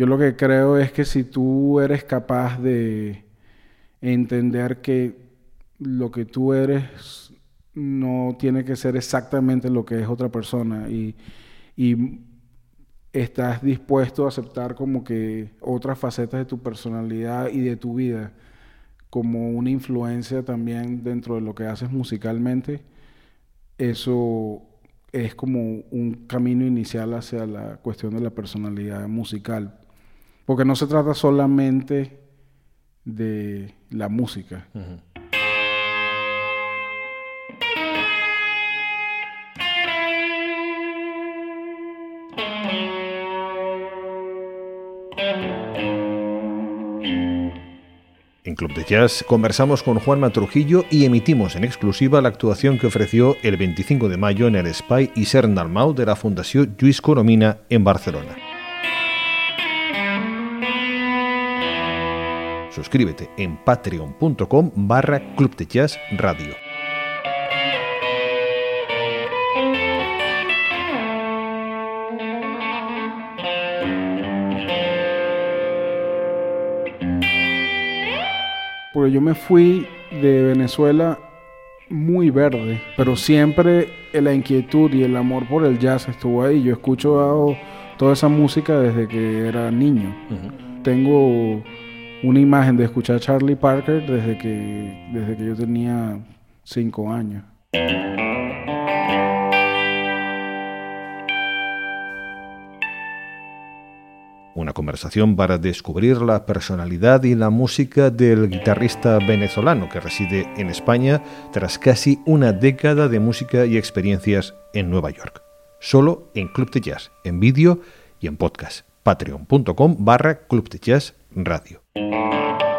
Yo lo que creo es que si tú eres capaz de entender que lo que tú eres no tiene que ser exactamente lo que es otra persona y, y estás dispuesto a aceptar como que otras facetas de tu personalidad y de tu vida como una influencia también dentro de lo que haces musicalmente, eso es como un camino inicial hacia la cuestión de la personalidad musical. Porque no se trata solamente de la música. En Club de Jazz conversamos con Juan Trujillo y emitimos en exclusiva la actuación que ofreció el 25 de mayo en el Spy y Cern de la Fundación Lluís Coromina en Barcelona. Suscríbete en patreon.com barra Club de Jazz Radio. Porque yo me fui de Venezuela muy verde, pero siempre la inquietud y el amor por el jazz estuvo ahí. Yo escucho toda esa música desde que era niño. Tengo una imagen de escuchar a Charlie Parker desde que, desde que yo tenía cinco años. Una conversación para descubrir la personalidad y la música del guitarrista venezolano que reside en España tras casi una década de música y experiencias en Nueva York. Solo en Club de Jazz, en vídeo y en podcast. Patreon.com barra Club de Jazz Radio. Música